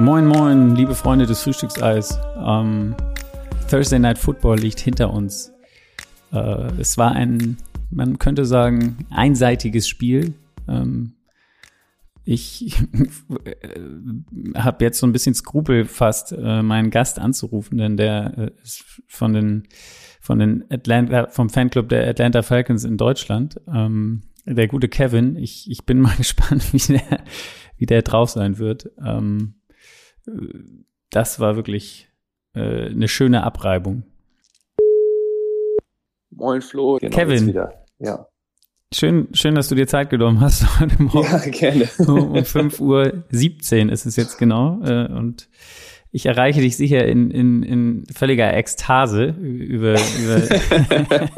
Moin, moin, liebe Freunde des Frühstückseis. Ähm, Thursday Night Football liegt hinter uns. Äh, es war ein, man könnte sagen, einseitiges Spiel. Ähm, ich äh, habe jetzt so ein bisschen Skrupel fast, äh, meinen Gast anzurufen, denn der äh, ist von den von den Atlanta, vom Fanclub der Atlanta Falcons in Deutschland. Ähm, der gute Kevin. Ich, ich bin mal gespannt, wie der, wie der drauf sein wird. Ähm, das war wirklich äh, eine schöne Abreibung. Moin Flo. Genau, Kevin. Ja. Schön, schön, dass du dir Zeit genommen hast heute Morgen. Ja, gerne. um 5.17 Uhr ist es jetzt genau. Äh, und ich erreiche dich sicher in, in, in völliger Ekstase über, über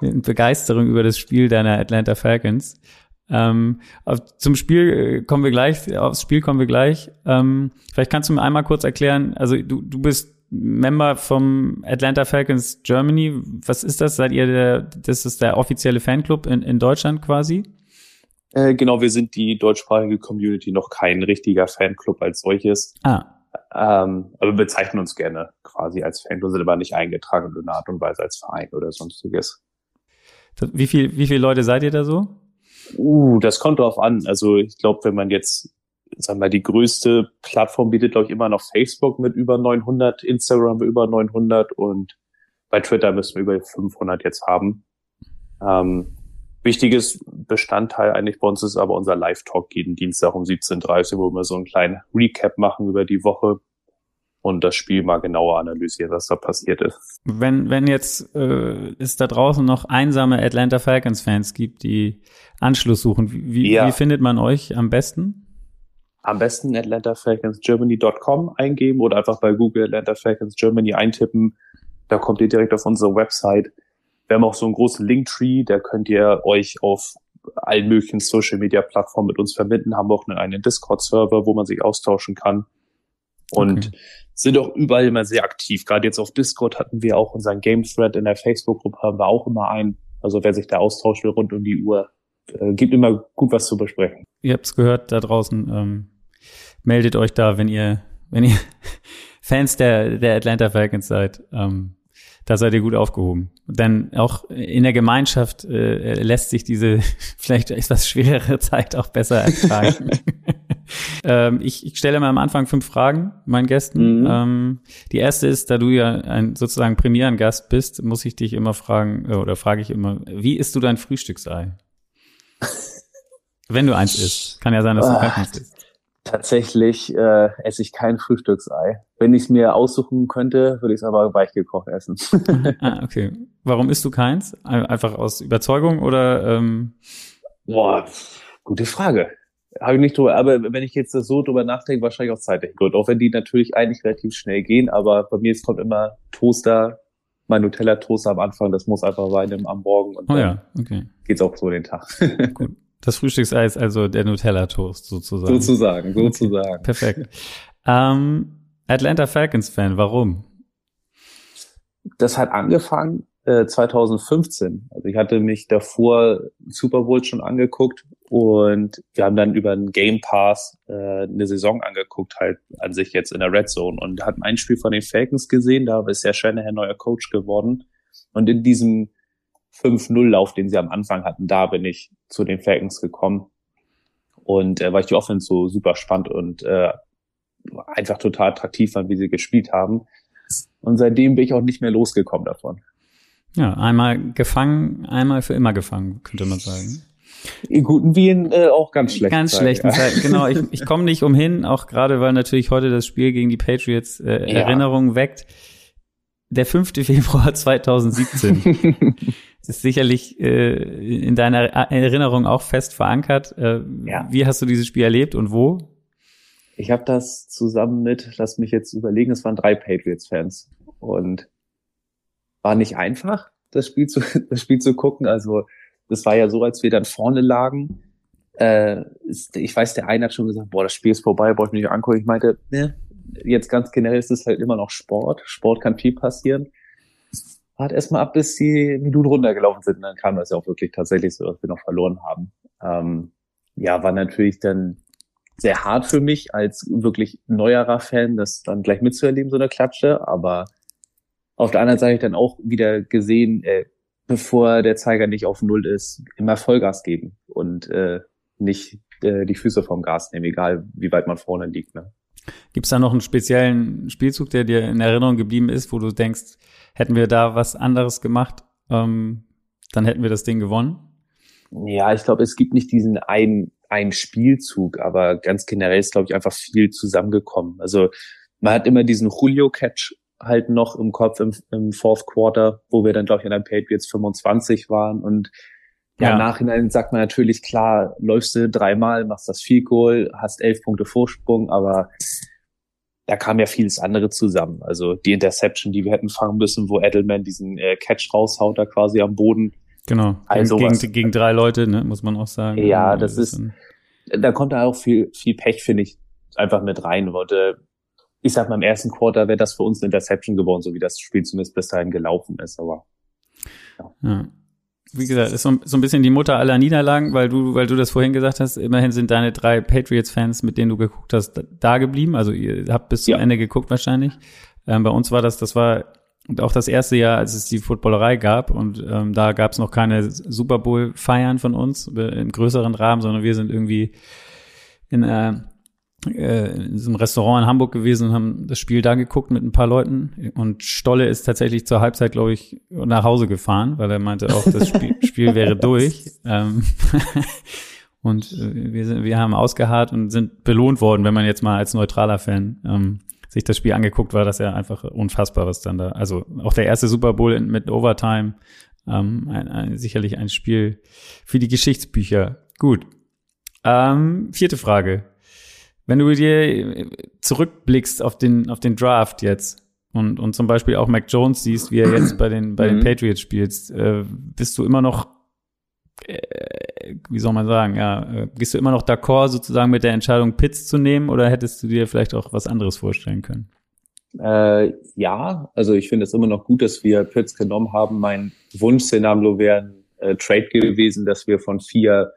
Begeisterung über das Spiel deiner Atlanta Falcons. Ähm, zum Spiel äh, kommen wir gleich, aufs Spiel kommen wir gleich. Ähm, vielleicht kannst du mir einmal kurz erklären, also du, du bist Member vom Atlanta Falcons Germany. Was ist das? Seid ihr der, das ist der offizielle Fanclub in, in Deutschland quasi? Äh, genau, wir sind die deutschsprachige Community, noch kein richtiger Fanclub als solches. Ah. Ähm, aber wir bezeichnen uns gerne quasi als Fanclub, sind aber nicht eingetragen in einer Art und Weise als Verein oder sonstiges. Wie viel, wie viele Leute seid ihr da so? Uh, das kommt drauf an. Also ich glaube, wenn man jetzt, sagen wir die größte Plattform bietet, glaube ich, immer noch Facebook mit über 900, Instagram mit über 900 und bei Twitter müssen wir über 500 jetzt haben. Ähm, wichtiges Bestandteil eigentlich bei uns ist aber unser Live-Talk jeden Dienstag um 17.30 Uhr, wo wir so einen kleinen Recap machen über die Woche und das Spiel mal genauer analysieren, was da passiert ist. Wenn, wenn jetzt äh, es da draußen noch einsame Atlanta Falcons-Fans gibt, die Anschluss suchen, wie, ja. wie findet man euch am besten? Am besten atlantafalconsgermany.com eingeben oder einfach bei Google Atlanta Falcons Germany eintippen. Da kommt ihr direkt auf unsere Website. Wir haben auch so einen großen Linktree, da könnt ihr euch auf allen möglichen Social Media Plattformen mit uns verbinden, haben auch einen Discord Server, wo man sich austauschen kann. Und okay sind auch überall immer sehr aktiv. Gerade jetzt auf Discord hatten wir auch unseren Game Thread in der Facebook-Gruppe, haben wir auch immer einen. Also wer sich da austauschen will rund um die Uhr, äh, gibt immer gut was zu besprechen. Ihr habt's gehört da draußen. Ähm, meldet euch da, wenn ihr, wenn ihr Fans der, der Atlanta Falcons seid. Ähm, da seid ihr gut aufgehoben. Denn auch in der Gemeinschaft äh, lässt sich diese vielleicht etwas schwerere Zeit auch besser ertragen. ähm, ich, ich stelle mal am Anfang fünf Fragen meinen Gästen. Mhm. Ähm, die erste ist, da du ja ein sozusagen Premierengast bist, muss ich dich immer fragen, äh, oder frage ich immer, wie isst du dein Frühstücksei? Wenn du eins isst. Kann ja sein, dass du keins ah, isst. Tatsächlich äh, esse ich kein Frühstücksei. Wenn ich es mir aussuchen könnte, würde ich es aber weichgekocht essen. ah, okay. Warum isst du keins? Einfach aus Überzeugung oder? Ähm Boah, gute Frage. Habe ich nicht drüber, aber wenn ich jetzt so drüber nachdenke, wahrscheinlich auch zeitlich gut. Auch wenn die natürlich eigentlich relativ schnell gehen, aber bei mir es kommt immer Toaster, mein Nutella-Toaster am Anfang, das muss einfach rein am Morgen und oh dann ja, okay. geht's auch so den Tag. Gut. Das Frühstücksei ist also der Nutella-Toast sozusagen. Sozusagen, sozusagen. Okay. Perfekt. Ähm, Atlanta Falcons-Fan, warum? Das hat angefangen 2015. Äh, also ich hatte mich davor Super Bowl schon angeguckt und wir haben dann über einen Game Pass äh, eine Saison angeguckt, halt an sich jetzt in der Red Zone und hatten ein Spiel von den Falcons gesehen, da ist ja Shanahan neuer Coach geworden. Und in diesem 5-0-Lauf, den sie am Anfang hatten, da bin ich zu den Falcons gekommen. Und äh, weil ich die Offense so super spannend und äh, einfach total attraktiv fand, wie sie gespielt haben. Und seitdem bin ich auch nicht mehr losgekommen davon. Ja, einmal gefangen, einmal für immer gefangen, könnte man sagen. In guten wie in äh, auch ganz schlechten Ganz Zeiten, schlechten ja. Zeiten, genau. Ich, ich komme nicht umhin, auch gerade weil natürlich heute das Spiel gegen die Patriots äh, ja. Erinnerungen weckt. Der 5. Februar 2017 ist sicherlich äh, in deiner Erinnerung auch fest verankert. Äh, ja. Wie hast du dieses Spiel erlebt und wo? Ich habe das zusammen mit, lass mich jetzt überlegen, es waren drei Patriots-Fans und war nicht einfach, das Spiel zu, das Spiel zu gucken. Also das war ja so, als wir dann vorne lagen. Äh, ist, ich weiß, der eine hat schon gesagt, boah, das Spiel ist vorbei, brauche ich mich nicht angucken. Ich meinte, ne, jetzt ganz generell ist es halt immer noch Sport. Sport kann viel passieren. Warte erstmal ab, bis die Minuten runtergelaufen sind. Und dann kam das ja auch wirklich tatsächlich so, dass wir noch verloren haben. Ähm, ja, war natürlich dann sehr hart für mich als wirklich neuerer Fan, das dann gleich mitzuerleben, so eine Klatsche. Aber auf der anderen Seite dann auch wieder gesehen, äh, bevor der Zeiger nicht auf Null ist, immer Vollgas geben und äh, nicht äh, die Füße vom Gas nehmen, egal wie weit man vorne liegt. Ne? Gibt es da noch einen speziellen Spielzug, der dir in Erinnerung geblieben ist, wo du denkst, hätten wir da was anderes gemacht, ähm, dann hätten wir das Ding gewonnen? Ja, ich glaube, es gibt nicht diesen einen, einen Spielzug, aber ganz generell ist, glaube ich, einfach viel zusammengekommen. Also man hat immer diesen Julio-Catch halt noch im Kopf im, im Fourth Quarter, wo wir dann, glaube ich, in der Patriots 25 waren und ja, im Nachhinein sagt man natürlich, klar, läufst du dreimal, machst das Field Goal, hast elf Punkte Vorsprung, aber da kam ja vieles andere zusammen. Also die Interception, die wir hätten fangen müssen, wo Edelman diesen äh, Catch raushaut, da quasi am Boden. Genau, also gegen, gegen, gegen drei Leute, ne, muss man auch sagen. Ja, das ist, da kommt da auch viel, viel Pech, finde ich, einfach mit rein. Und, äh, ich sag mal, im ersten Quarter wäre das für uns eine Interception geworden, so wie das Spiel zumindest bis dahin gelaufen ist, aber. Ja. ja wie gesagt, ist so, so, ein bisschen die Mutter aller Niederlagen, weil du, weil du das vorhin gesagt hast, immerhin sind deine drei Patriots-Fans, mit denen du geguckt hast, da geblieben. Also ihr habt bis zum ja. Ende geguckt wahrscheinlich. Ähm, bei uns war das, das war auch das erste Jahr, als es die Footballerei gab und ähm, da gab es noch keine Super Bowl-Feiern von uns äh, im größeren Rahmen, sondern wir sind irgendwie in äh, äh, in diesem Restaurant in Hamburg gewesen und haben das Spiel da geguckt mit ein paar Leuten. Und Stolle ist tatsächlich zur Halbzeit, glaube ich, nach Hause gefahren, weil er meinte auch, das Spiel, Spiel wäre durch. Ähm und äh, wir, sind, wir haben ausgeharrt und sind belohnt worden, wenn man jetzt mal als neutraler Fan ähm, sich das Spiel angeguckt, war das ja einfach unfassbar, was dann da. Also auch der erste Super Bowl mit Overtime, ähm, ein, ein, sicherlich ein Spiel für die Geschichtsbücher. Gut. Ähm, vierte Frage. Wenn du dir zurückblickst auf den, auf den Draft jetzt und, und zum Beispiel auch Mac Jones siehst, wie er jetzt bei den, bei den mhm. Patriots spielt, äh, bist du immer noch, äh, wie soll man sagen, ja, äh, gehst du immer noch d'accord sozusagen mit der Entscheidung, Pitts zu nehmen oder hättest du dir vielleicht auch was anderes vorstellen können? Äh, ja, also ich finde es immer noch gut, dass wir Pitts genommen haben. Mein Wunschszenario wäre ein äh, Trade gewesen, dass wir von vier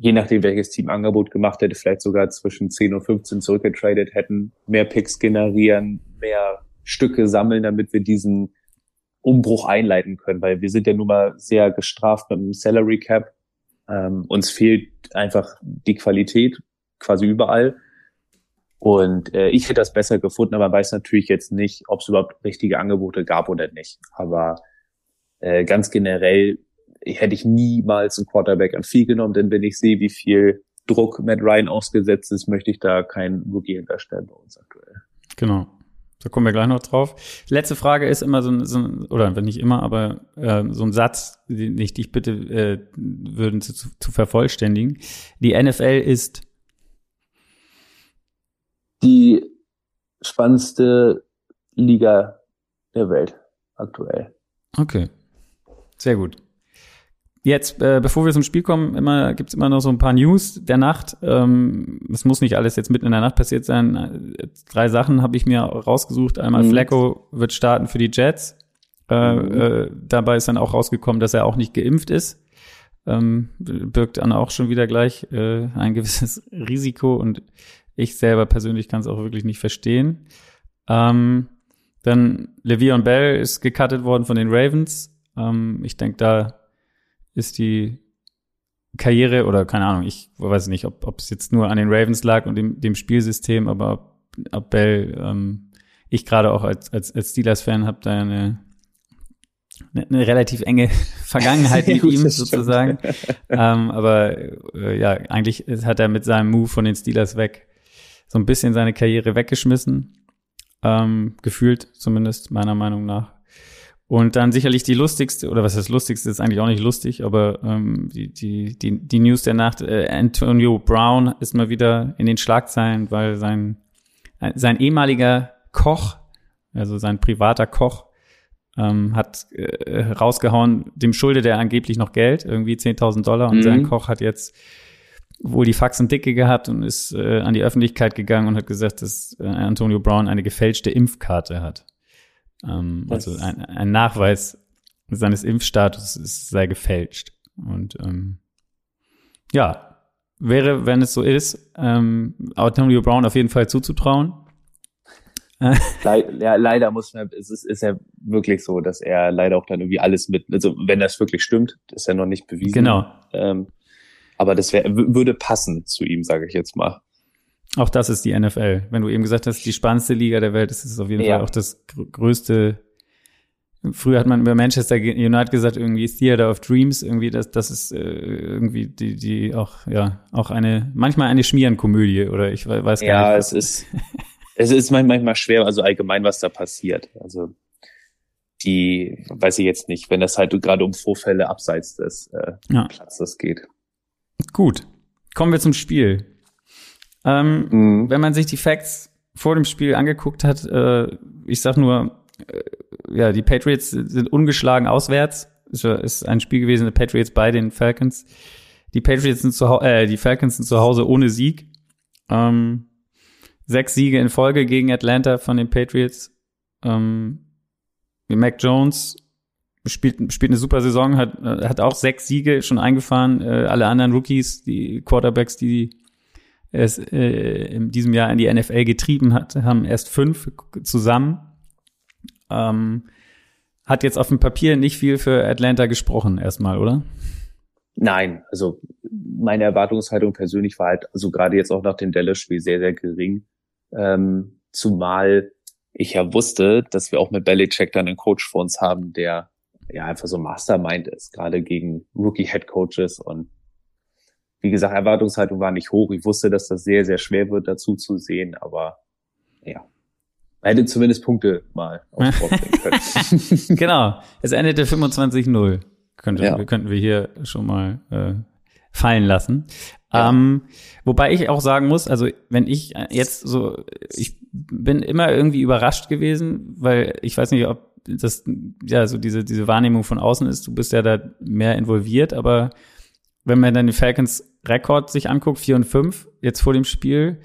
je nachdem, welches Team Angebot gemacht hätte, vielleicht sogar zwischen 10 und 15 zurückgetradet hätten, mehr Picks generieren, mehr Stücke sammeln, damit wir diesen Umbruch einleiten können, weil wir sind ja nun mal sehr gestraft mit dem Salary Cap. Ähm, uns fehlt einfach die Qualität quasi überall. Und äh, ich hätte das besser gefunden, aber weiß natürlich jetzt nicht, ob es überhaupt richtige Angebote gab oder nicht. Aber äh, ganz generell hätte ich niemals einen Quarterback an viel genommen, denn wenn ich sehe, wie viel Druck Matt Ryan ausgesetzt ist, möchte ich da keinen Rookie hinterstellen bei uns aktuell. Genau. Da kommen wir gleich noch drauf. Letzte Frage ist immer so ein, so ein oder wenn nicht immer, aber äh, so ein Satz, den ich dich bitte äh, würden zu, zu vervollständigen. Die NFL ist die spannendste Liga der Welt aktuell. Okay. Sehr gut. Jetzt, äh, bevor wir zum Spiel kommen, immer gibt's immer noch so ein paar News der Nacht. Ähm, es muss nicht alles jetzt mitten in der Nacht passiert sein. Drei Sachen habe ich mir rausgesucht. Einmal mhm. Flacco wird starten für die Jets. Äh, mhm. äh, dabei ist dann auch rausgekommen, dass er auch nicht geimpft ist. Ähm, birgt dann auch schon wieder gleich äh, ein gewisses Risiko und ich selber persönlich kann es auch wirklich nicht verstehen. Ähm, dann Le'Veon Bell ist gecuttet worden von den Ravens. Ähm, ich denke, da ist die Karriere oder keine Ahnung, ich weiß nicht, ob, ob es jetzt nur an den Ravens lag und dem, dem Spielsystem, aber ob, ob Bell, ähm, ich gerade auch als, als, als Steelers-Fan habe da eine, eine, eine relativ enge Vergangenheit mit ihm sozusagen. ähm, aber äh, ja, eigentlich hat er mit seinem Move von den Steelers weg so ein bisschen seine Karriere weggeschmissen. Ähm, gefühlt zumindest, meiner Meinung nach. Und dann sicherlich die lustigste, oder was das lustigste ist eigentlich auch nicht lustig, aber ähm, die, die, die, die News der Nacht, äh, Antonio Brown ist mal wieder in den Schlagzeilen, weil sein, sein ehemaliger Koch, also sein privater Koch, ähm, hat äh, rausgehauen, dem schuldet er angeblich noch Geld, irgendwie 10.000 Dollar, und mhm. sein Koch hat jetzt wohl die Faxen dicke gehabt und ist äh, an die Öffentlichkeit gegangen und hat gesagt, dass äh, Antonio Brown eine gefälschte Impfkarte hat. Ähm, also ein, ein Nachweis seines Impfstatus sei gefälscht. Und ähm, ja, wäre, wenn es so ist, ähm, Antonio Brown auf jeden Fall zuzutrauen. Le ja, leider muss man, es ist, ist ja wirklich so, dass er leider auch dann irgendwie alles mit, also wenn das wirklich stimmt, ist ja noch nicht bewiesen. Genau. Ähm, aber das wäre, würde passen zu ihm, sage ich jetzt mal. Auch das ist die NFL. Wenn du eben gesagt hast, die spannendste Liga der Welt, ist es auf jeden ja. Fall auch das größte Früher hat man über Manchester United gesagt, irgendwie Theater of Dreams, irgendwie, das, das ist äh, irgendwie die, die auch, ja, auch eine, manchmal eine Schmierenkomödie oder ich weiß gar ja, nicht. Ja, es ist, es ist manchmal schwer, also allgemein, was da passiert. Also die, weiß ich jetzt nicht, wenn das halt gerade um Vorfälle abseits des äh, ja. Platzes geht. Gut, kommen wir zum Spiel. Ähm, mhm. Wenn man sich die Facts vor dem Spiel angeguckt hat, äh, ich sag nur, äh, ja, die Patriots sind ungeschlagen auswärts. Ist, ist ein Spiel gewesen, die Patriots bei den Falcons. Die Patriots sind zu äh, die Falcons sind zu Hause ohne Sieg. Ähm, sechs Siege in Folge gegen Atlanta von den Patriots. Ähm, Mac Jones spielt, spielt eine super Saison, hat, hat auch sechs Siege schon eingefahren. Äh, alle anderen Rookies, die Quarterbacks, die es äh, in diesem Jahr in die NFL getrieben hat, haben erst fünf zusammen. Ähm, hat jetzt auf dem Papier nicht viel für Atlanta gesprochen, erstmal, oder? Nein, also meine Erwartungshaltung persönlich war halt, also gerade jetzt auch nach dem Dallas-Spiel sehr, sehr gering. Ähm, zumal ich ja wusste, dass wir auch mit Belichick dann einen Coach vor uns haben, der ja einfach so Mastermind ist, gerade gegen Rookie-Head-Coaches und wie gesagt, Erwartungshaltung war nicht hoch. Ich wusste, dass das sehr, sehr schwer wird, dazu zu sehen, aber ja, man hätte zumindest Punkte mal aufbringen können. genau. Es endete 25-0. Könnte, ja. Könnten wir hier schon mal äh, fallen lassen. Ja. Ähm, wobei ich auch sagen muss, also wenn ich jetzt so, ich bin immer irgendwie überrascht gewesen, weil ich weiß nicht, ob das ja so diese diese Wahrnehmung von außen ist. Du bist ja da mehr involviert, aber wenn man dann den Falcons Rekord sich anguckt, 4 und 5 jetzt vor dem Spiel,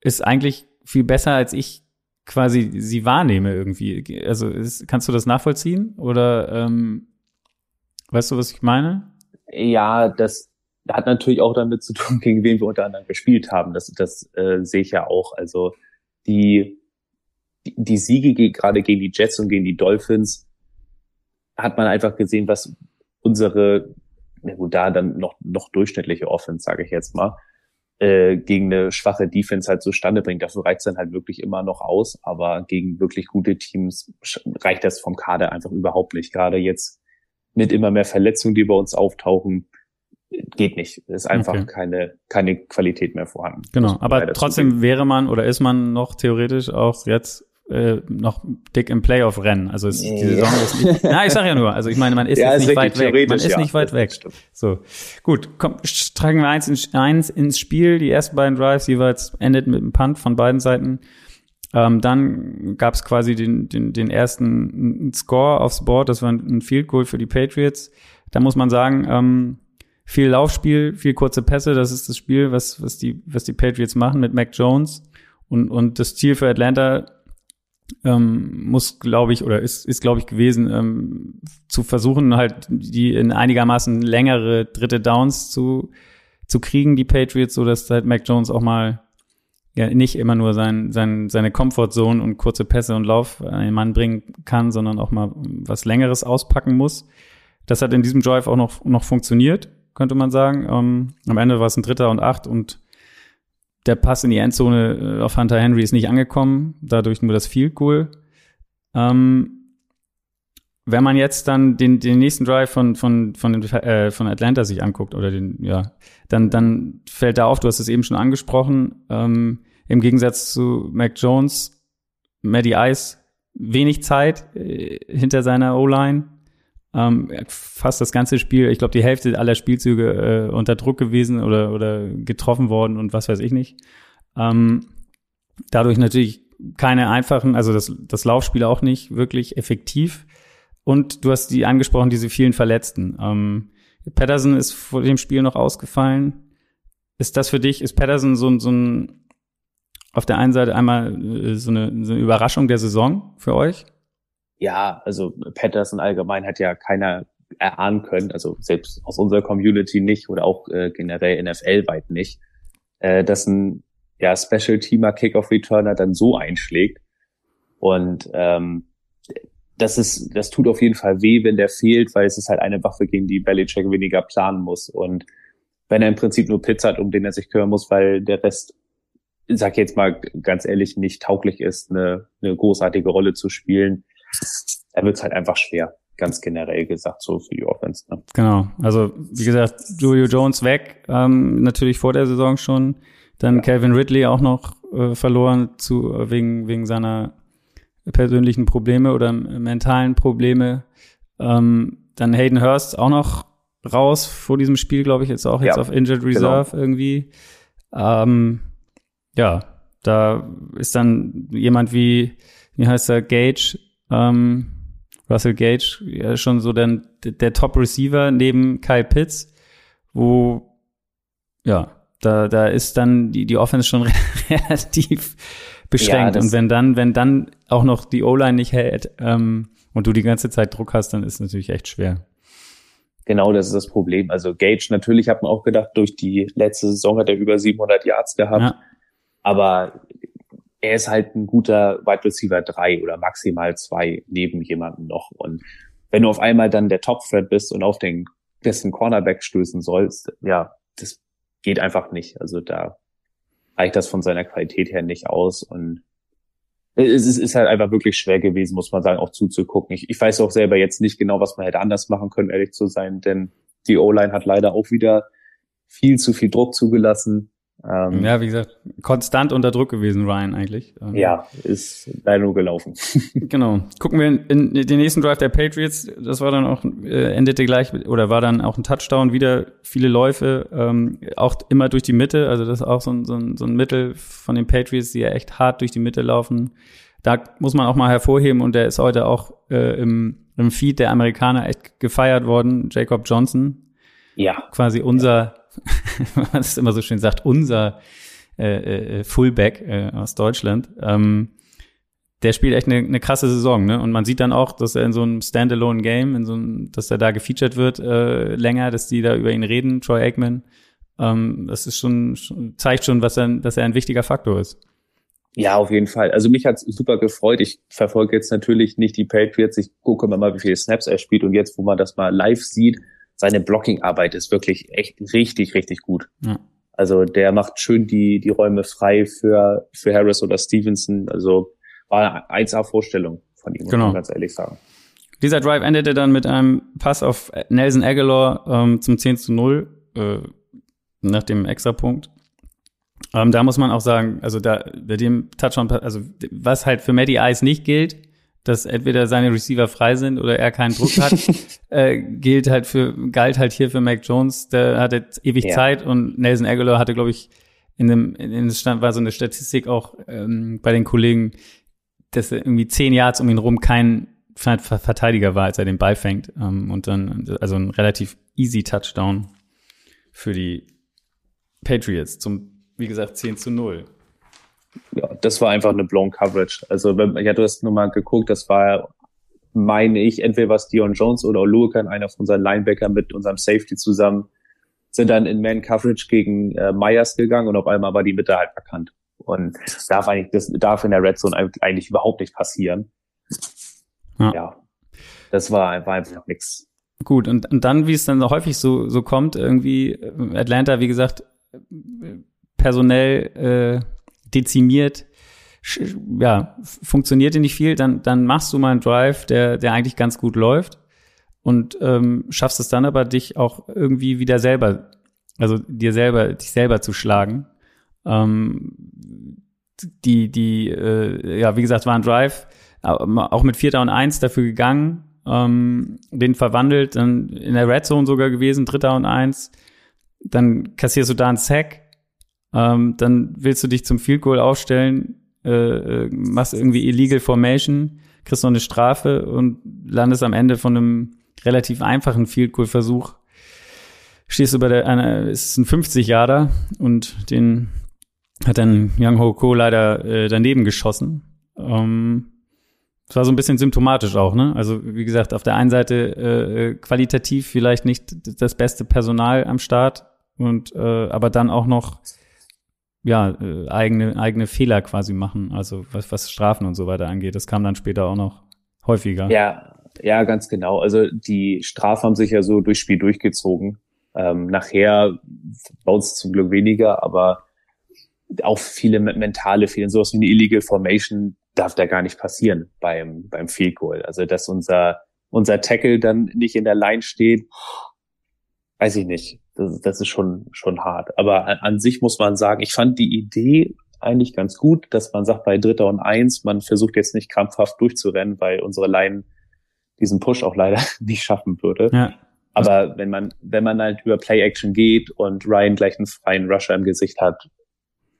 ist eigentlich viel besser als ich quasi sie wahrnehme irgendwie. Also ist, kannst du das nachvollziehen oder ähm, weißt du, was ich meine? Ja, das hat natürlich auch damit zu tun, gegen wen wir unter anderem gespielt haben. Das, das äh, sehe ich ja auch. Also die, die, die Siege gerade gegen die Jets und gegen die Dolphins hat man einfach gesehen, was unsere, na gut, da dann noch, noch durchschnittliche Offense, sage ich jetzt mal, äh, gegen eine schwache Defense halt zustande bringt. Dafür reicht es dann halt wirklich immer noch aus, aber gegen wirklich gute Teams reicht das vom Kader einfach überhaupt nicht. Gerade jetzt mit immer mehr Verletzungen, die bei uns auftauchen, geht nicht. Ist einfach okay. keine, keine Qualität mehr vorhanden. Genau, aber trotzdem wäre man oder ist man noch theoretisch auch jetzt äh, noch dick im Playoff-Rennen. Also es, die Saison ist nicht. Na, ich sag ja nur. Also ich meine, man ist, ja, ist nicht weit weg. Man ist ja, nicht weit weg. So, gut. Komm, tragen wir eins, in, eins ins Spiel. Die ersten beiden Drives jeweils endet mit einem Punt von beiden Seiten. Ähm, dann gab es quasi den, den, den ersten Score aufs Board. Das war ein Field Goal für die Patriots. Da muss man sagen, ähm, viel Laufspiel, viel kurze Pässe. Das ist das Spiel, was, was die, was die Patriots machen mit Mac Jones. Und, und das Ziel für Atlanta ähm, muss, glaube ich, oder ist, ist glaube ich, gewesen, ähm, zu versuchen, halt die in einigermaßen längere dritte Downs zu, zu kriegen, die Patriots, so dass halt Mac Jones auch mal ja nicht immer nur sein, sein, seine Comfortzone und kurze Pässe und Lauf an den Mann bringen kann, sondern auch mal was Längeres auspacken muss. Das hat in diesem Drive auch noch, noch funktioniert, könnte man sagen. Ähm, am Ende war es ein Dritter und Acht und der Pass in die Endzone äh, auf Hunter Henry ist nicht angekommen, dadurch nur das Field Goal. Ähm, wenn man jetzt dann den, den nächsten Drive von, von, von, äh, von Atlanta sich anguckt, oder den, ja, dann, dann fällt da auf, du hast es eben schon angesprochen, ähm, im Gegensatz zu Mac Jones, Maddie Ice, wenig Zeit äh, hinter seiner O-Line. Ähm, fast das ganze Spiel, ich glaube, die Hälfte aller Spielzüge äh, unter Druck gewesen oder, oder getroffen worden und was weiß ich nicht. Ähm, dadurch natürlich keine einfachen, also das, das Laufspiel auch nicht wirklich effektiv. Und du hast die angesprochen, diese vielen Verletzten. Ähm, Patterson ist vor dem Spiel noch ausgefallen. Ist das für dich, ist Patterson so, so ein, auf der einen Seite einmal äh, so eine, so eine Überraschung der Saison für euch? Ja, also Patterson allgemein hat ja keiner erahnen können, also selbst aus unserer Community nicht oder auch äh, generell NFL-weit nicht, äh, dass ein ja, Special-Teamer Kickoff-Returner dann so einschlägt. Und ähm, das ist, das tut auf jeden Fall weh, wenn der fehlt, weil es ist halt eine Waffe, gegen die Belichick weniger planen muss. Und wenn er im Prinzip nur Pitts hat, um den er sich kümmern muss, weil der Rest, sag jetzt mal ganz ehrlich, nicht tauglich ist, eine, eine großartige Rolle zu spielen, dann wird es halt einfach schwer. Ganz generell gesagt, so für die Offense. Ne? Genau. Also, wie gesagt, Julio Jones weg, ähm, natürlich vor der Saison schon. Dann ja. Calvin Ridley auch noch äh, verloren zu, äh, wegen, wegen seiner persönlichen Probleme oder mentalen Probleme. Ähm, dann Hayden Hurst auch noch raus vor diesem Spiel, glaube ich, jetzt auch jetzt ja, auf Injured genau. Reserve genau. irgendwie. Ähm, ja, da ist dann jemand wie, wie heißt er, Gage, ähm, Russell Gage, ja, schon so der, der Top-Receiver neben Kyle Pitts, wo, ja, da, da ist dann die, die Offense schon relativ beschränkt. Ja, und wenn dann, wenn dann auch noch die O-Line nicht hält ähm, und du die ganze Zeit Druck hast, dann ist es natürlich echt schwer. Genau, das ist das Problem. Also Gage, natürlich hat man auch gedacht, durch die letzte Saison hat er über 700 Yards gehabt. Ja. Aber er ist halt ein guter Wide Receiver 3 oder maximal 2 neben jemandem noch. Und wenn du auf einmal dann der Top-Threat bist und auf den dessen Cornerback stößen sollst, ja, das geht einfach nicht. Also da reicht das von seiner Qualität her nicht aus und es ist, ist halt einfach wirklich schwer gewesen, muss man sagen, auch zuzugucken. Ich, ich weiß auch selber jetzt nicht genau, was man hätte anders machen können, ehrlich zu sein, denn die O-Line hat leider auch wieder viel zu viel Druck zugelassen. Ähm, ja, wie gesagt, konstant unter Druck gewesen, Ryan eigentlich. Ähm, ja, ist leider nur gelaufen. genau. Gucken wir in, in, den nächsten Drive der Patriots. Das war dann auch, äh, endete gleich, oder war dann auch ein Touchdown, wieder viele Läufe, ähm, auch immer durch die Mitte. Also das ist auch so ein, so, ein, so ein Mittel von den Patriots, die ja echt hart durch die Mitte laufen. Da muss man auch mal hervorheben, und der ist heute auch äh, im, im Feed der Amerikaner echt gefeiert worden, Jacob Johnson. Ja. Quasi unser man es immer so schön sagt, unser äh, äh, Fullback äh, aus Deutschland. Ähm, der spielt echt eine, eine krasse Saison, ne? Und man sieht dann auch, dass er in so einem Standalone-Game, in so einem, dass er da gefeatured wird äh, länger, dass die da über ihn reden, Troy Aikman. Ähm, das ist schon, zeigt schon, was er, dass er ein wichtiger Faktor ist. Ja, auf jeden Fall. Also mich hat's super gefreut. Ich verfolge jetzt natürlich nicht die Patriots. Ich gucke mal, wie viele Snaps er spielt. Und jetzt, wo man das mal live sieht, seine Blocking-Arbeit ist wirklich echt richtig, richtig gut. Ja. Also der macht schön die, die Räume frei für, für Harris oder Stevenson. Also war eine 1A-Vorstellung von ihm, genau. muss man ganz ehrlich sagen. Dieser Drive endete dann mit einem Pass auf Nelson Aguilar ähm, zum 10 zu 0 äh, nach dem Extrapunkt. Ähm, da muss man auch sagen, also da bei dem Touchdown, also was halt für Maddie Ice nicht gilt, dass entweder seine Receiver frei sind oder er keinen Druck hat, äh, gilt halt für, galt halt hier für Mac Jones, der hatte ewig ja. Zeit und Nelson Aguilar hatte, glaube ich, in dem, in dem Stand war so eine Statistik auch ähm, bei den Kollegen, dass er irgendwie zehn Yards um ihn rum kein Verteidiger war, als er den Ball fängt. Ähm, und dann, also ein relativ easy Touchdown für die Patriots zum, wie gesagt, 10 zu 0 ja, das war einfach eine blown Coverage. Also wenn, ja, du hast nur mal geguckt, das war, meine ich, entweder was Dion Jones oder Oluokan, einer von unseren Linebacker mit unserem Safety zusammen, sind dann in Man Coverage gegen äh, Myers gegangen und auf einmal war die Mitte halt verkannt. Und darf eigentlich, das darf in der Red Zone eigentlich überhaupt nicht passieren. Ja. ja das war, war einfach nix. Gut, und, und dann, wie es dann häufig so, so kommt, irgendwie äh, Atlanta, wie gesagt, personell äh, dezimiert, ja, funktionierte nicht viel, dann, dann machst du mal einen Drive, der, der eigentlich ganz gut läuft und ähm, schaffst es dann aber, dich auch irgendwie wieder selber, also dir selber, dich selber zu schlagen. Ähm, die, die, äh, ja, wie gesagt, war ein Drive, auch mit Vierter und Eins dafür gegangen, ähm, den verwandelt, dann in der Red Zone sogar gewesen, Dritter und Eins, dann kassierst du da einen Sack, ähm, dann willst du dich zum Field Goal aufstellen, äh, äh, machst irgendwie illegal Formation, kriegst noch eine Strafe und landest am Ende von einem relativ einfachen Field Goal Versuch. Stehst du bei der, einer, ist ein 50 Yarder und den hat dann Young Ho Ko leider äh, daneben geschossen. Ähm, Es war so ein bisschen symptomatisch auch, ne? Also wie gesagt, auf der einen Seite äh, qualitativ vielleicht nicht das beste Personal am Start und äh, aber dann auch noch ja äh, eigene eigene Fehler quasi machen, also was was Strafen und so weiter angeht. Das kam dann später auch noch häufiger. Ja, ja, ganz genau. Also die Strafen haben sich ja so durchs Spiel durchgezogen. Ähm, nachher bei uns zum Glück weniger, aber auch viele mentale Fehler, sowas wie eine Illegal Formation darf da gar nicht passieren beim, beim Field Goal. Also, dass unser, unser Tackle dann nicht in der Line steht, weiß ich nicht. Das, das ist schon, schon hart. Aber an, an sich muss man sagen, ich fand die Idee eigentlich ganz gut, dass man sagt, bei Dritter und Eins, man versucht jetzt nicht krampfhaft durchzurennen, weil unsere Line diesen Push auch leider nicht schaffen würde. Ja. Aber wenn man, wenn man halt über Play-Action geht und Ryan gleich einen freien Rusher im Gesicht hat,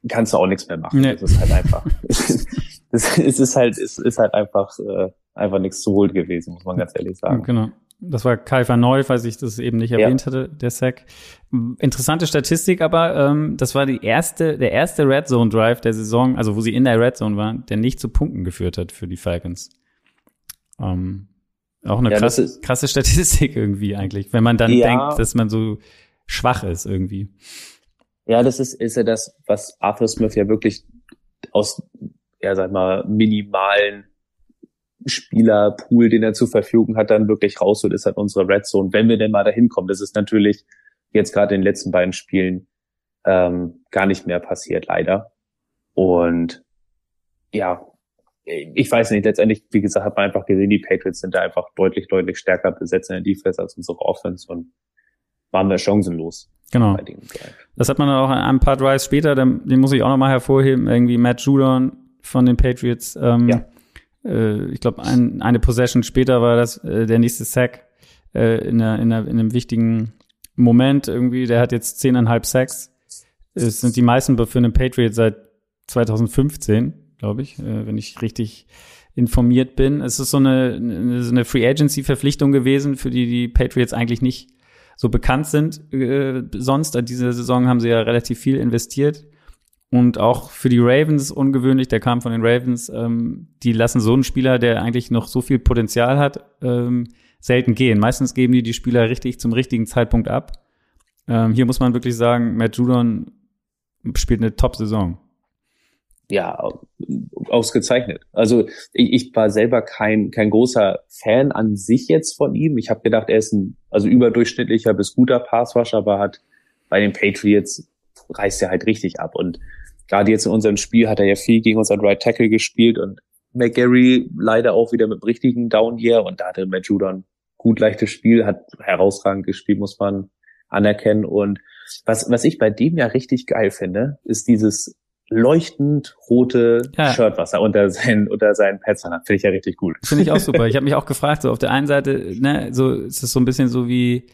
kannst du auch nichts mehr machen. Nee. Das ist halt einfach. es ist halt, es ist halt einfach, äh, einfach nichts zu holen gewesen, muss man ganz ehrlich sagen. Genau. Das war Kai van Neu, weil ich das eben nicht erwähnt ja. hatte, der Sack. Interessante Statistik, aber ähm, das war die erste, der erste Red Zone Drive der Saison, also wo sie in der Red Zone waren, der nicht zu Punkten geführt hat für die Falcons. Ähm, auch eine ja, krasse, krasse Statistik irgendwie eigentlich, wenn man dann ja. denkt, dass man so schwach ist irgendwie. Ja, das ist, ist ja das, was Arthur Smith ja wirklich aus, ja, sag mal, minimalen Spielerpool, den er zur Verfügung hat, dann wirklich rausholt, ist halt unsere Red Zone, wenn wir denn mal dahin kommen. Das ist natürlich jetzt gerade in den letzten beiden Spielen ähm, gar nicht mehr passiert, leider. Und ja, ich weiß nicht, letztendlich, wie gesagt, hat man einfach gesehen, die Patriots sind da einfach deutlich, deutlich stärker besetzt in der Defense als unsere Offense und waren wir chancenlos. Genau. Das hat man dann auch ein paar Drives später, den, den muss ich auch nochmal hervorheben, irgendwie Matt Judon von den Patriots. Ähm, ja. Äh, ich glaube, ein, eine Possession später war das äh, der nächste Sack äh, in, einer, in, einer, in einem wichtigen Moment irgendwie. Der hat jetzt zehneinhalb Sacks. Es sind die meisten für einen Patriot seit 2015 glaube ich, äh, wenn ich richtig informiert bin. Es ist so eine, eine Free Agency Verpflichtung gewesen, für die die Patriots eigentlich nicht so bekannt sind äh, sonst. Diese Saison haben sie ja relativ viel investiert. Und auch für die Ravens ungewöhnlich, der kam von den Ravens, ähm, die lassen so einen Spieler, der eigentlich noch so viel Potenzial hat, ähm, selten gehen. Meistens geben die die Spieler richtig zum richtigen Zeitpunkt ab. Ähm, hier muss man wirklich sagen, Matt Judon spielt eine Top-Saison ja, ausgezeichnet. Also ich, ich war selber kein, kein großer Fan an sich jetzt von ihm. Ich habe gedacht, er ist ein also überdurchschnittlicher bis guter Passwasher, aber hat bei den Patriots reißt er halt richtig ab. Und gerade jetzt in unserem Spiel hat er ja viel gegen unseren Right Tackle gespielt und McGarry leider auch wieder mit dem richtigen Down Year und da hatte Matt Judon gut leichtes Spiel, hat herausragend gespielt, muss man anerkennen. Und was, was ich bei dem ja richtig geil finde, ist dieses leuchtend rote ja. Shirt, was er unter seinen, unter seinen Pads hat. Finde ich ja richtig gut. Finde ich auch super. Ich habe mich auch gefragt, so auf der einen Seite, ne, so ist es so ein bisschen so wie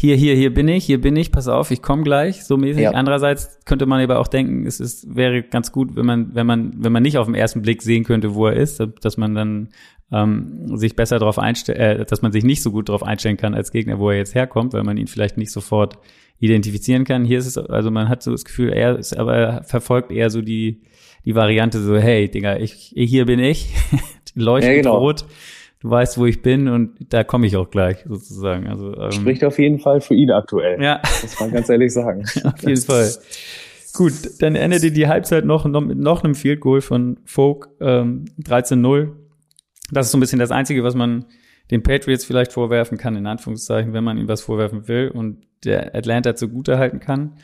hier, hier, hier bin ich, hier bin ich, pass auf, ich komme gleich, so mäßig. Ja. Andererseits könnte man aber auch denken, es ist, wäre ganz gut, wenn man, wenn man, wenn man nicht auf den ersten Blick sehen könnte, wo er ist, dass man dann ähm, sich besser darauf einstellt, äh, dass man sich nicht so gut darauf einstellen kann als Gegner, wo er jetzt herkommt, weil man ihn vielleicht nicht sofort identifizieren kann. Hier ist es, also man hat so das Gefühl, er ist, aber er verfolgt eher so die, die Variante so, hey, Digga, ich, hier bin ich, leuchtet ja, genau. rot, du weißt, wo ich bin und da komme ich auch gleich, sozusagen. Also, ähm, Spricht auf jeden Fall für ihn aktuell. Ja. Muss man ganz ehrlich sagen. auf jeden Fall. Gut, dann endete die Halbzeit noch, noch mit noch einem Field Goal von Folk, ähm, 13-0. Das ist so ein bisschen das Einzige, was man den Patriots vielleicht vorwerfen kann, in Anführungszeichen, wenn man ihm was vorwerfen will und der Atlanta zugute halten kann,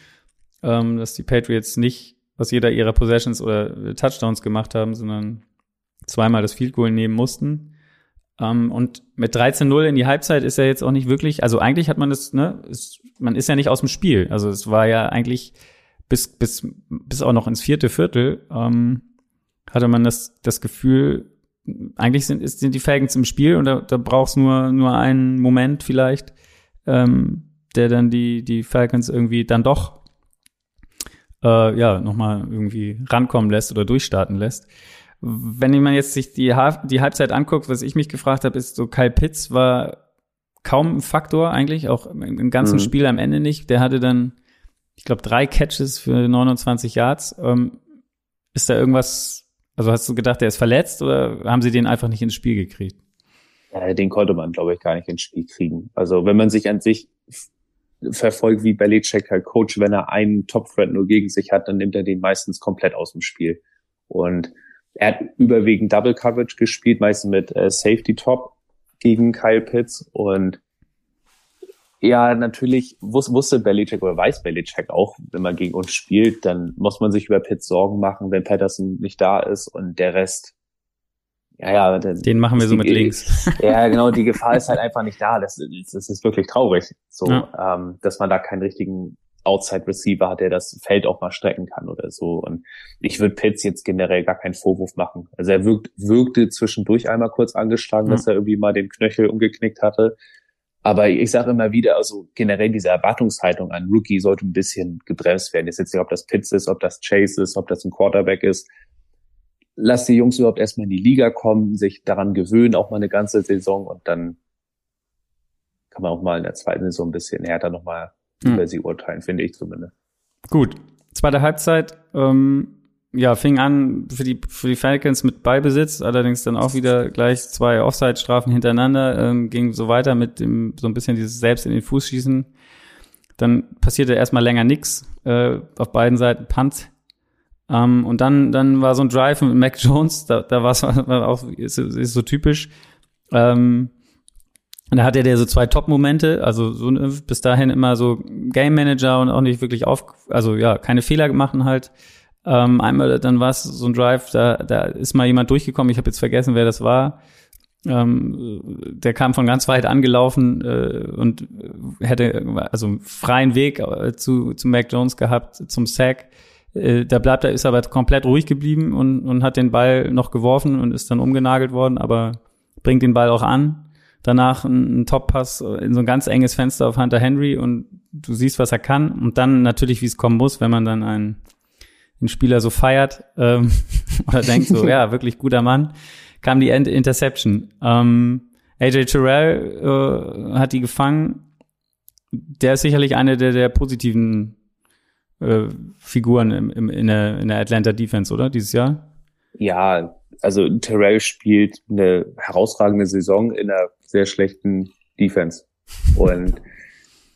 ähm, dass die Patriots nicht aus jeder ihrer Possessions oder Touchdowns gemacht haben, sondern zweimal das Field Goal nehmen mussten. Ähm, und mit 13-0 in die Halbzeit ist er jetzt auch nicht wirklich, also eigentlich hat man das, ne, ist, man ist ja nicht aus dem Spiel. Also es war ja eigentlich bis, bis, bis auch noch ins vierte Viertel, ähm, hatte man das, das Gefühl, eigentlich sind, sind die Falcons im Spiel und da, da brauchst nur, nur einen Moment vielleicht, ähm, der dann die, die Falcons irgendwie dann doch äh, ja, nochmal irgendwie rankommen lässt oder durchstarten lässt. Wenn man jetzt sich die, die Halbzeit anguckt, was ich mich gefragt habe, ist so Kyle Pitts war kaum ein Faktor eigentlich, auch im ganzen mhm. Spiel am Ende nicht. Der hatte dann, ich glaube, drei Catches für 29 Yards. Ähm, ist da irgendwas Also hast du gedacht, der ist verletzt oder haben sie den einfach nicht ins Spiel gekriegt? den konnte man, glaube ich, gar nicht ins Spiel kriegen. Also wenn man sich an sich verfolgt, wie Belichick halt Coach, wenn er einen Top-Threat nur gegen sich hat, dann nimmt er den meistens komplett aus dem Spiel. Und er hat überwiegend Double Coverage gespielt, meistens mit äh, Safety Top gegen Kyle Pitts und ja, natürlich wus wusste Belichick oder weiß Belichick auch, wenn man gegen uns spielt, dann muss man sich über Pitts Sorgen machen, wenn Patterson nicht da ist und der Rest ja, ja. Den machen wir so mit links. Ja, genau, die Gefahr ist halt einfach nicht da. Das, das ist wirklich traurig, so, ja. ähm, dass man da keinen richtigen Outside Receiver hat, der das Feld auch mal strecken kann oder so. Und ich würde Pitts jetzt generell gar keinen Vorwurf machen. Also er wirkt, wirkte zwischendurch einmal kurz angeschlagen, ja. dass er irgendwie mal den Knöchel umgeknickt hatte. Aber ich sage immer wieder, also generell diese Erwartungshaltung an Rookie sollte ein bisschen gebremst werden. Jetzt jetzt nicht, ob das Pitts ist, ob das Chase ist, ob das ein Quarterback ist lass die Jungs überhaupt erstmal in die Liga kommen, sich daran gewöhnen, auch mal eine ganze Saison und dann kann man auch mal in der zweiten Saison ein bisschen härter nochmal hm. über sie urteilen, finde ich zumindest. Gut. Zweite Halbzeit, ähm, ja, fing an für die, für die Falcons mit Ballbesitz, allerdings dann auch wieder gleich zwei Offside-Strafen hintereinander, ähm, ging so weiter mit dem, so ein bisschen dieses selbst in den Fuß schießen. Dann passierte erstmal länger nix, äh, auf beiden Seiten Punt um, ähm, und dann, dann war so ein Drive mit Mac Jones, da, da war es auch, ist, ist so typisch. Ähm, und da hatte der so zwei Top-Momente, also so bis dahin immer so Game Manager und auch nicht wirklich auf, also ja, keine Fehler gemacht halt. Ähm, einmal, dann war es so ein Drive, da, da ist mal jemand durchgekommen, ich habe jetzt vergessen, wer das war. Ähm, der kam von ganz weit angelaufen äh, und hätte also freien Weg äh, zu, zu Mac Jones gehabt, zum Sack. Äh, da bleibt er, ist aber komplett ruhig geblieben und, und hat den Ball noch geworfen und ist dann umgenagelt worden, aber bringt den Ball auch an. Danach ein, ein Top-Pass in so ein ganz enges Fenster auf Hunter Henry und du siehst, was er kann. Und dann natürlich, wie es kommen muss, wenn man dann einen, einen Spieler so feiert ähm, oder denkt so, ja, wirklich guter Mann, kam die End Interception. Ähm, AJ Terrell äh, hat die gefangen. Der ist sicherlich eine der, der positiven äh, Figuren im, im, in, der, in der Atlanta Defense, oder? Dieses Jahr? Ja, also Terrell spielt eine herausragende Saison in einer sehr schlechten Defense. Und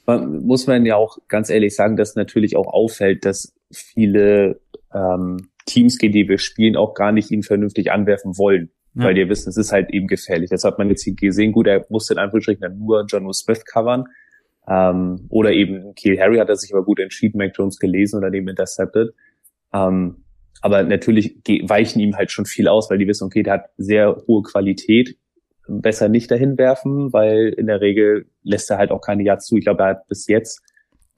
man, muss man ja auch ganz ehrlich sagen, dass natürlich auch auffällt, dass viele ähm, Teams, gegen die wir spielen, auch gar nicht ihn vernünftig anwerfen wollen. Ja. Weil die wissen, es ist halt eben gefährlich. Das hat man jetzt hier gesehen. Gut, er musste in Anführungsstrichen nur John Smith covern. Ähm, oder eben Kiel Harry hat er sich aber gut entschieden, Mac Jones gelesen oder dem intercepted. Ähm, aber natürlich weichen ihm halt schon viel aus, weil die wissen, okay, der hat sehr hohe Qualität. Besser nicht dahin werfen, weil in der Regel lässt er halt auch keine Yards zu. Ich glaube, er hat bis jetzt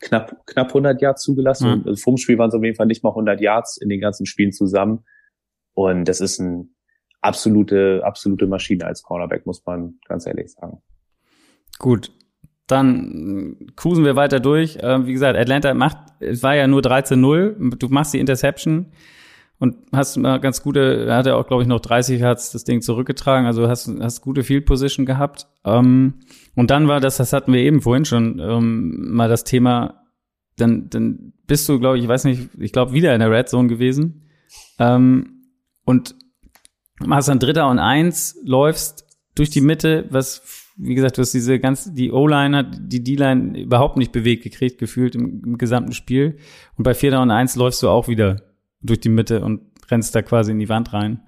knapp, knapp 100 Yards zugelassen. Mhm. Also vom Spiel waren es auf jeden Fall nicht mal 100 Yards in den ganzen Spielen zusammen. Und das ist ein absolute, absolute Maschine als Cornerback, muss man ganz ehrlich sagen. Gut, dann cruisen wir weiter durch. Ähm, wie gesagt, Atlanta macht, es war ja nur 13-0. Du machst die Interception und hast mal ganz gute, er hatte auch, glaube ich, noch 30 Hertz das Ding zurückgetragen. Also hast, hast gute Field Position gehabt. Ähm, und dann war das, das hatten wir eben vorhin schon, ähm, mal das Thema, dann, dann bist du, glaube ich, ich weiß nicht, ich glaube, wieder in der Red Zone gewesen. Ähm, und machst dann Dritter und Eins, läufst durch die Mitte, was wie gesagt, du hast diese ganz, die O-Line hat die D-Line überhaupt nicht bewegt gekriegt, gefühlt im, im gesamten Spiel. Und bei 4 und 1 läufst du auch wieder durch die Mitte und rennst da quasi in die Wand rein.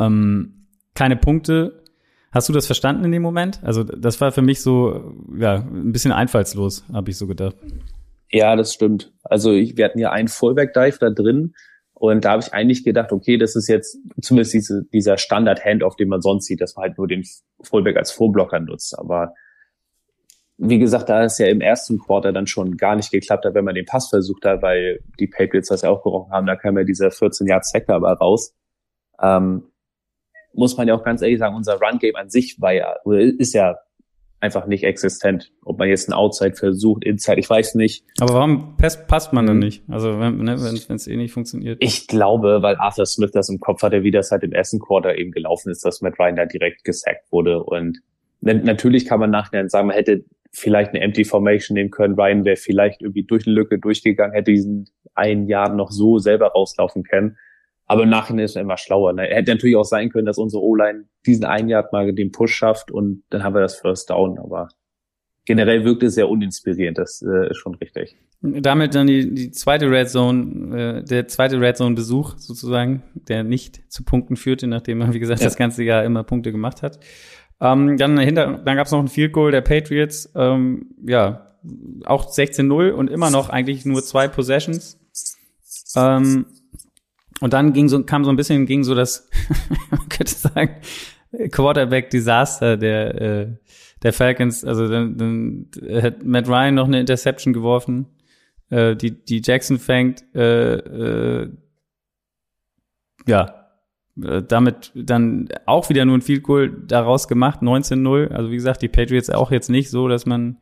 Ähm, keine Punkte. Hast du das verstanden in dem Moment? Also das war für mich so, ja, ein bisschen einfallslos, habe ich so gedacht. Ja, das stimmt. Also ich, wir hatten ja einen Fullback-Dive da drin und da habe ich eigentlich gedacht, okay, das ist jetzt zumindest diese, dieser Standard-Handoff, den man sonst sieht, dass man halt nur den Fullback als Vorblocker nutzt. Aber wie gesagt, da es ja im ersten Quarter dann schon gar nicht geklappt hat, wenn man den Pass versucht hat, weil die Patriots das ja auch gerochen haben, da kam ja dieser 14 Jahre Sack aber raus. Ähm, muss man ja auch ganz ehrlich sagen, unser Run-Game an sich war ja, oder ist ja einfach nicht existent. Ob man jetzt ein Outside versucht, Inside, ich weiß nicht. Aber warum passt, man dann nicht? Also wenn ne, es eh nicht funktioniert. Ich glaube, weil Arthur Smith das im Kopf hatte, wie das halt im ersten Quarter eben gelaufen ist, dass Matt Ryan da direkt gesackt wurde. Und natürlich kann man nachher sagen, man hätte vielleicht eine Empty Formation nehmen können. Ryan wäre vielleicht irgendwie durch eine Lücke durchgegangen, hätte diesen einen Jahr noch so selber rauslaufen können. Aber im Nachhinein ist er immer schlauer. Ne? Er hätte natürlich auch sein können, dass unsere O-Line diesen einen Jahr mal den Push schafft und dann haben wir das First Down. Aber generell wirkt es sehr uninspirierend. Das äh, ist schon richtig. Damit dann die, die zweite Red Zone, äh, der zweite Red Zone Besuch sozusagen, der nicht zu Punkten führte, nachdem er, wie gesagt, ja. das ganze Jahr immer Punkte gemacht hat. Ähm, dann hinter, dann gab es noch ein Field Goal der Patriots. Ähm, ja, auch 16-0 und immer noch eigentlich nur zwei Possessions. Ähm, und dann ging so, kam so ein bisschen, ging so das, man könnte sagen, Quarterback-Desaster der, äh, der Falcons. Also dann, dann hat Matt Ryan noch eine Interception geworfen, äh, die, die Jackson fängt, äh, äh, ja, damit dann auch wieder nur ein Field Goal daraus gemacht, 19-0. Also wie gesagt, die Patriots auch jetzt nicht so, dass man,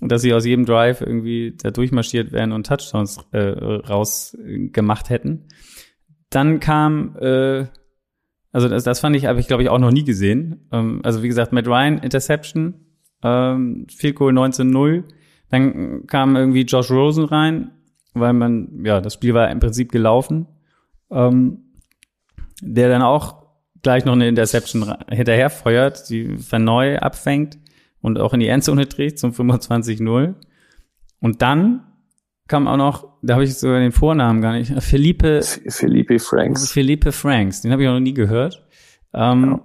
dass sie aus jedem Drive irgendwie da durchmarschiert wären und Touchdowns äh, rausgemacht hätten. Dann kam, äh, also das, das fand ich, habe ich glaube ich auch noch nie gesehen. Ähm, also wie gesagt, Matt Ryan, Interception, ähm, Field Goal 19-0. Dann kam irgendwie Josh Rosen rein, weil man, ja, das Spiel war im Prinzip gelaufen. Ähm, der dann auch gleich noch eine Interception hinterher feuert, die Van Neu abfängt und auch in die Endzone trägt zum 25-0. Und dann kam auch noch, da habe ich sogar den Vornamen gar nicht, Felipe Felipe Franks. Felipe Franks, den habe ich auch noch nie gehört. Ähm,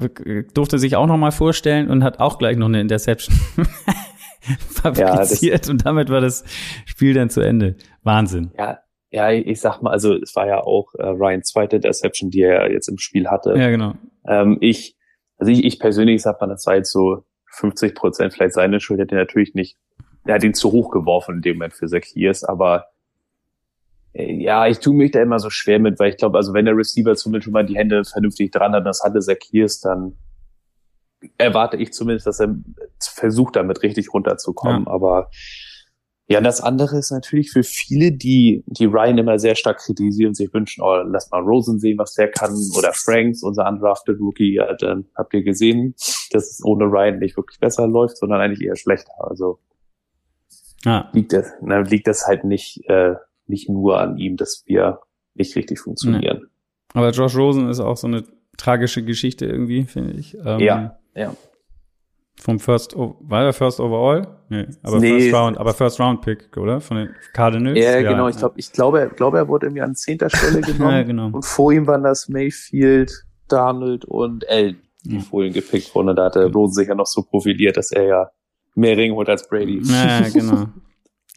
ja. Durfte sich auch noch mal vorstellen und hat auch gleich noch eine Interception fabriziert ja, und damit war das Spiel dann zu Ende. Wahnsinn. Ja, ja, ich sag mal, also es war ja auch äh, Ryans zweite Interception, die er jetzt im Spiel hatte. Ja, genau. Ähm, ich, also ich, ich persönlich sag mal, das war jetzt so 50 Prozent vielleicht seine Schuld, hätte er natürlich nicht, er hat ihn zu hoch geworfen in dem Moment für Zacchaeus, aber äh, ja, ich tue mich da immer so schwer mit, weil ich glaube, also wenn der Receiver zumindest schon mal die Hände vernünftig dran hat, das hatte Zacchaeus, dann erwarte ich zumindest, dass er versucht, damit richtig runterzukommen, ja. aber ja, und das andere ist natürlich für viele, die, die Ryan immer sehr stark kritisieren, sich wünschen, oh, lass mal Rosen sehen, was der kann, oder Franks, unser undrafted Rookie, ja, dann habt ihr gesehen, dass es ohne Ryan nicht wirklich besser läuft, sondern eigentlich eher schlechter. Also ja. liegt das, na, liegt das halt nicht, äh, nicht nur an ihm, dass wir nicht richtig funktionieren. Nee. Aber Josh Rosen ist auch so eine tragische Geschichte irgendwie, finde ich. Ähm, ja, ja. Vom First, war der First Overall? Nee, aber nee. First Round, aber First Round Pick, oder? Von den Cardinals? Ja, ja genau. Ich glaube, ich glaube, glaube, er wurde irgendwie an zehnter Stelle genommen. ja, genau. Und vor ihm waren das Mayfield, Donald und Allen, die ja. vor ihm gepickt wurden. Und da hatte Rosen sich ja noch so profiliert, dass er ja mehr Ring holt als Brady. Ja, genau.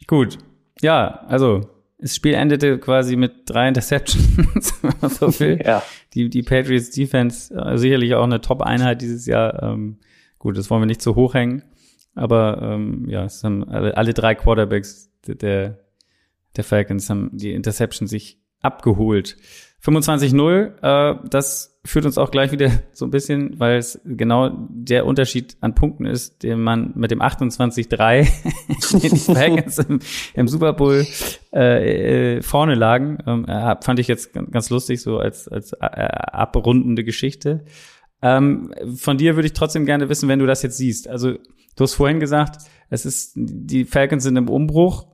Gut. Ja, also, das Spiel endete quasi mit drei Interceptions, so viel. Ja. Die, die Patriots Defense, äh, sicherlich auch eine Top-Einheit dieses Jahr. Ähm, Gut, das wollen wir nicht zu hoch hängen, aber ähm, ja, es haben alle, alle drei Quarterbacks der, der Falcons haben die Interception sich abgeholt. 25-0, äh, das führt uns auch gleich wieder so ein bisschen, weil es genau der Unterschied an Punkten ist, den man mit dem 28-3 den die Falcons im, im Super Bowl äh, äh, vorne lagen, ähm, äh, fand ich jetzt ganz lustig, so als, als äh, abrundende Geschichte. Ähm, von dir würde ich trotzdem gerne wissen, wenn du das jetzt siehst. Also, du hast vorhin gesagt, es ist, die Falcons sind im Umbruch,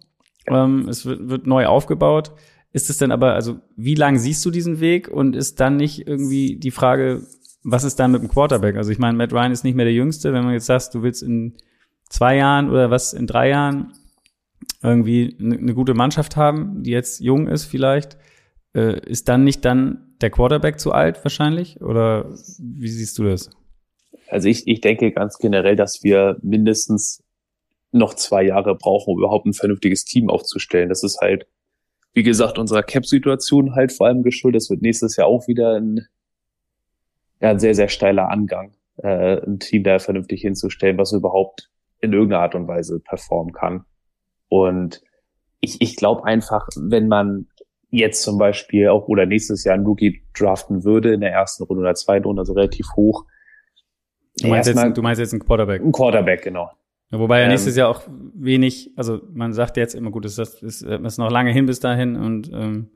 ähm, es wird, wird neu aufgebaut. Ist es denn aber, also, wie lang siehst du diesen Weg und ist dann nicht irgendwie die Frage, was ist dann mit dem Quarterback? Also, ich meine, Matt Ryan ist nicht mehr der Jüngste. Wenn man jetzt sagt, du willst in zwei Jahren oder was in drei Jahren irgendwie eine, eine gute Mannschaft haben, die jetzt jung ist vielleicht, äh, ist dann nicht dann der Quarterback zu alt wahrscheinlich? Oder wie siehst du das? Also ich, ich denke ganz generell, dass wir mindestens noch zwei Jahre brauchen, um überhaupt ein vernünftiges Team aufzustellen. Das ist halt, wie gesagt, unserer Cap-Situation halt vor allem geschuldet. Das wird nächstes Jahr auch wieder ein, ja, ein sehr, sehr steiler Angang, äh, ein Team da vernünftig hinzustellen, was überhaupt in irgendeiner Art und Weise performen kann. Und ich, ich glaube einfach, wenn man jetzt zum Beispiel auch oder nächstes Jahr ein Rookie draften würde in der ersten Runde oder zweiten Runde, also relativ hoch. Du meinst, jetzt, du meinst jetzt einen Quarterback? Ein Quarterback, genau. Ja, wobei ja ähm, nächstes Jahr auch wenig, also man sagt jetzt immer gut, es ist, ist, ist noch lange hin bis dahin und ähm,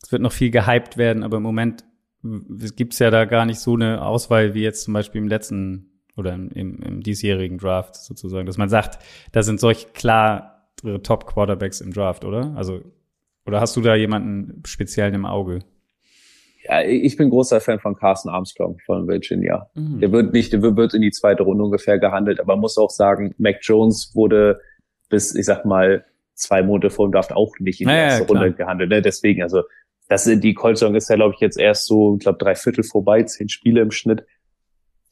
es wird noch viel gehypt werden, aber im Moment gibt's ja da gar nicht so eine Auswahl wie jetzt zum Beispiel im letzten oder im, im, im diesjährigen Draft sozusagen, dass man sagt, da sind solch klar Top-Quarterbacks im Draft, oder? Also oder hast du da jemanden speziell im Auge? Ja, ich bin großer Fan von Carson Armstrong von Virginia. Mhm. Der wird nicht, der wird in die zweite Runde ungefähr gehandelt, aber man muss auch sagen, Mac Jones wurde bis, ich sag mal, zwei Monate vor dem Draft auch nicht in die erste ja, Runde gehandelt. Ne? Deswegen, also das die Colts-Saison ist ja, glaube ich, jetzt erst so, ich glaube, drei Viertel vorbei, zehn Spiele im Schnitt.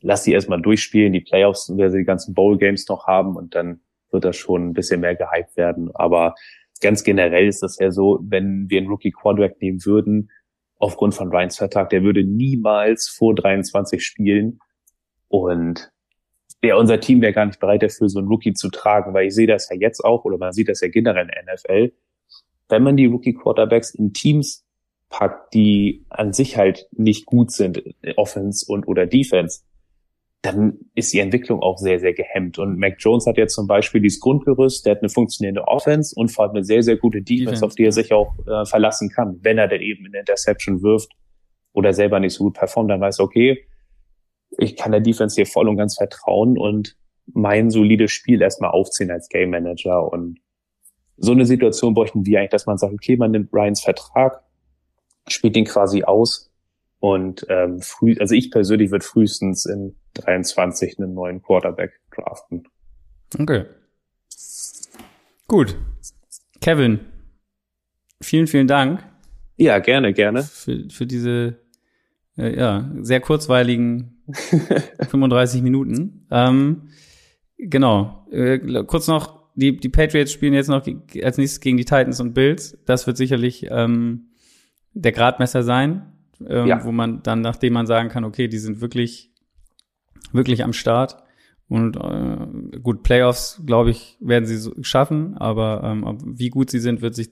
Lass sie erstmal durchspielen, die Playoffs, wer sie die ganzen Bowl-Games noch haben und dann wird das schon ein bisschen mehr gehypt werden. Aber ganz generell ist das ja so, wenn wir einen Rookie Quarterback nehmen würden, aufgrund von Ryans Vertrag, der würde niemals vor 23 spielen. Und ja, unser Team wäre gar nicht bereit dafür, so einen Rookie zu tragen, weil ich sehe das ja jetzt auch, oder man sieht das ja generell in der NFL. Wenn man die Rookie Quarterbacks in Teams packt, die an sich halt nicht gut sind, Offense und oder Defense, dann ist die Entwicklung auch sehr, sehr gehemmt. Und Mac Jones hat jetzt zum Beispiel dieses Grundgerüst, der hat eine funktionierende Offense und vor allem eine sehr, sehr gute Defense, Defense auf die er sich auch äh, verlassen kann. Wenn er denn eben eine Interception wirft oder selber nicht so gut performt, dann weiß er, okay, ich kann der Defense hier voll und ganz vertrauen und mein solides Spiel erstmal aufziehen als Game Manager. Und so eine Situation bräuchten wir eigentlich, dass man sagt, okay, man nimmt Ryans Vertrag, spielt ihn quasi aus und ähm, früh, also ich persönlich würde frühestens in 23 einen neuen Quarterback draften. Okay. Gut. Kevin, vielen, vielen Dank. Ja, gerne, gerne. Für, für diese äh, ja, sehr kurzweiligen 35 Minuten. Ähm, genau. Äh, kurz noch, die, die Patriots spielen jetzt noch als nächstes gegen die Titans und Bills. Das wird sicherlich ähm, der Gradmesser sein, ähm, ja. wo man dann, nachdem man sagen kann, okay, die sind wirklich, wirklich am Start. Und äh, gut, Playoffs, glaube ich, werden sie so schaffen, aber ähm, wie gut sie sind, wird sich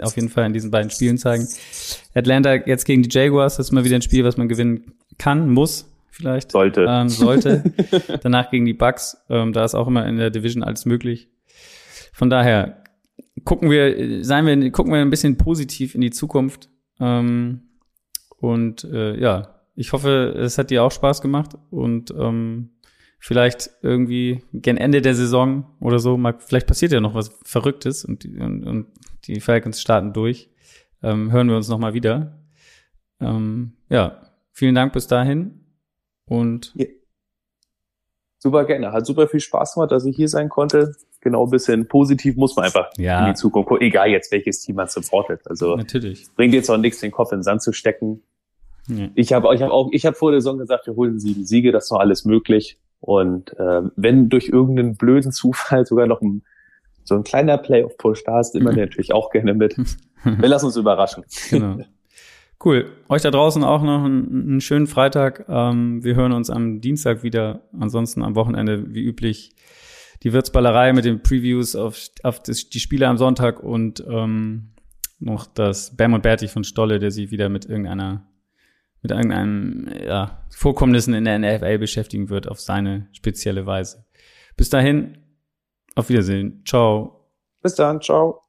auf jeden Fall in diesen beiden Spielen zeigen. Atlanta jetzt gegen die Jaguars, das ist mal wieder ein Spiel, was man gewinnen kann, muss vielleicht. Sollte. Ähm, sollte. Danach gegen die Bucks, ähm, da ist auch immer in der Division alles möglich. Von daher gucken wir, seien wir, gucken wir ein bisschen positiv in die Zukunft. Ähm, und äh, ja, ich hoffe, es hat dir auch Spaß gemacht und ähm, vielleicht irgendwie gen Ende der Saison oder so, mal, vielleicht passiert ja noch was Verrücktes und, und, und die Falcons starten durch. Ähm, hören wir uns nochmal wieder. Ähm, ja, vielen Dank bis dahin und ja. super gerne. Hat super viel Spaß gemacht, dass ich hier sein konnte. Genau, ein bisschen positiv muss man einfach ja. in die Zukunft gucken, egal jetzt welches Team man supportet. Also natürlich bringt jetzt auch nichts, den Kopf in den Sand zu stecken. Ja. Ich habe ich hab auch, ich habe vor der Saison gesagt, wir holen sieben Siege, das ist noch alles möglich. Und äh, wenn durch irgendeinen blöden Zufall sogar noch ein, so ein kleiner Playoff-Push da ist, immer natürlich auch gerne mit. Wir lassen uns überraschen. Genau. Cool. Euch da draußen auch noch einen, einen schönen Freitag. Ähm, wir hören uns am Dienstag wieder. Ansonsten am Wochenende, wie üblich, die Wirtsballerei mit den Previews auf, auf das, die Spiele am Sonntag und ähm, noch das Bam und Bertig von Stolle, der sich wieder mit irgendeiner mit irgendeinem ja, Vorkommnissen in der NFL beschäftigen wird auf seine spezielle Weise. Bis dahin, auf Wiedersehen. Ciao. Bis dann, ciao.